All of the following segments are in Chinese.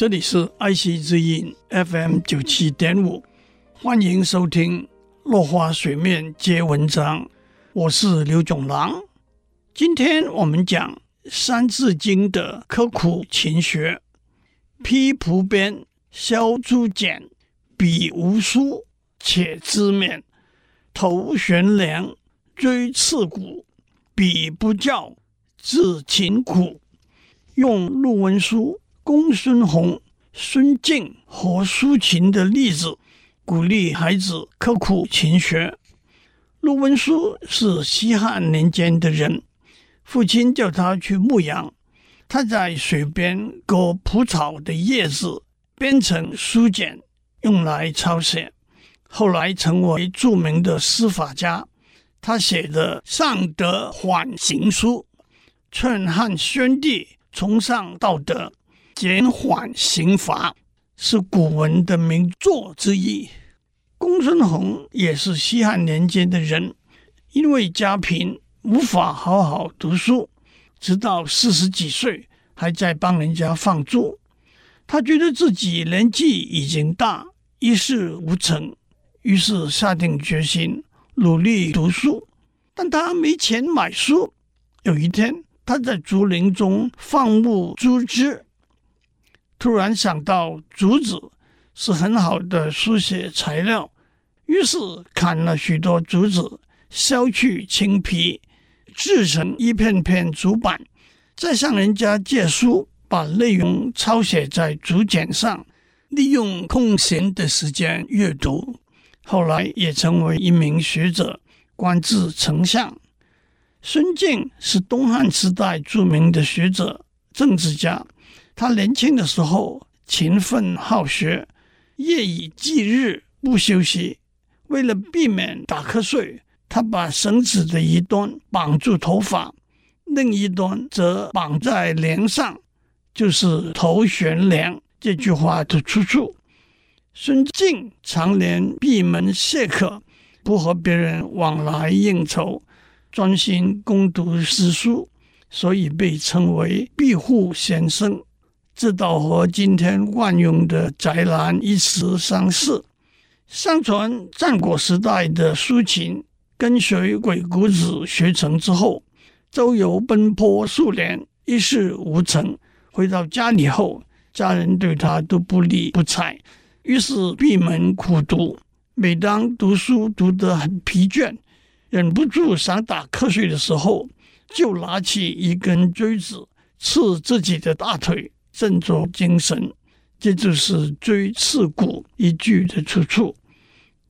这里是爱惜之音 FM 九七点五，欢迎收听《落花水面皆文章》，我是刘炯郎。今天我们讲《三字经》的刻苦勤学，披蒲鞭，削竹简，笔无书，且知勉，头悬梁，锥刺股，彼不教，自勤苦。用陆文书。公孙弘、孙敬和苏秦的例子，鼓励孩子刻苦勤学。陆文书是西汉年间的人，父亲叫他去牧羊，他在水边割蒲草的叶子，编成书简，用来抄写。后来成为著名的书法家，他写的《尚德缓行书》，劝汉宣帝崇尚道德。减缓刑罚是古文的名作之一。公孙弘也是西汉年间的人，因为家贫无法好好读书，直到四十几岁还在帮人家放猪。他觉得自己年纪已经大，一事无成，于是下定决心努力读书。但他没钱买书。有一天，他在竹林中放牧猪只。突然想到竹子是很好的书写材料，于是砍了许多竹子，削去青皮，制成一片片竹板，再向人家借书，把内容抄写在竹简上，利用空闲的时间阅读。后来也成为一名学者，官至丞相。孙敬是东汉时代著名的学者、政治家。他年轻的时候勤奋好学，夜以继日不休息。为了避免打瞌睡，他把绳子的一端绑住头发，另一端则绑在梁上，就是“头悬梁”这句话的出处。孙敬常年闭门谢客，不和别人往来应酬，专心攻读诗书，所以被称为闭户先生。这倒和今天惯用的“宅男”一词相似。相传战国时代的苏秦跟随鬼谷子学成之后，周游奔波数年，一事无成。回到家里后，家人对他都不理不睬，于是闭门苦读。每当读书读得很疲倦，忍不住想打瞌睡的时候，就拿起一根锥子刺自己的大腿。振作精神，这就是“锥刺股”一句的出处。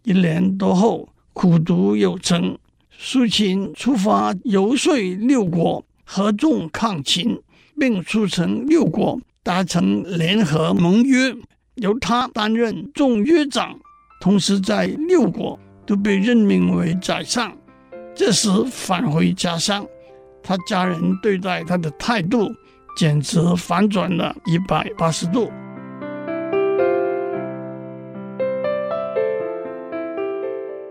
一年多后，苦读有成，苏秦出发游说六国合纵抗秦，并促成六国达成联合盟约，由他担任众约长，同时在六国都被任命为宰相。这时返回家乡，他家人对待他的态度。简直反转了一百八十度。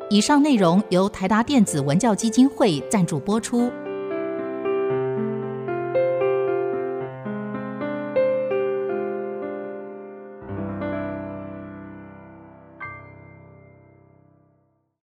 以上内容由台达电子文教基金会赞助播出。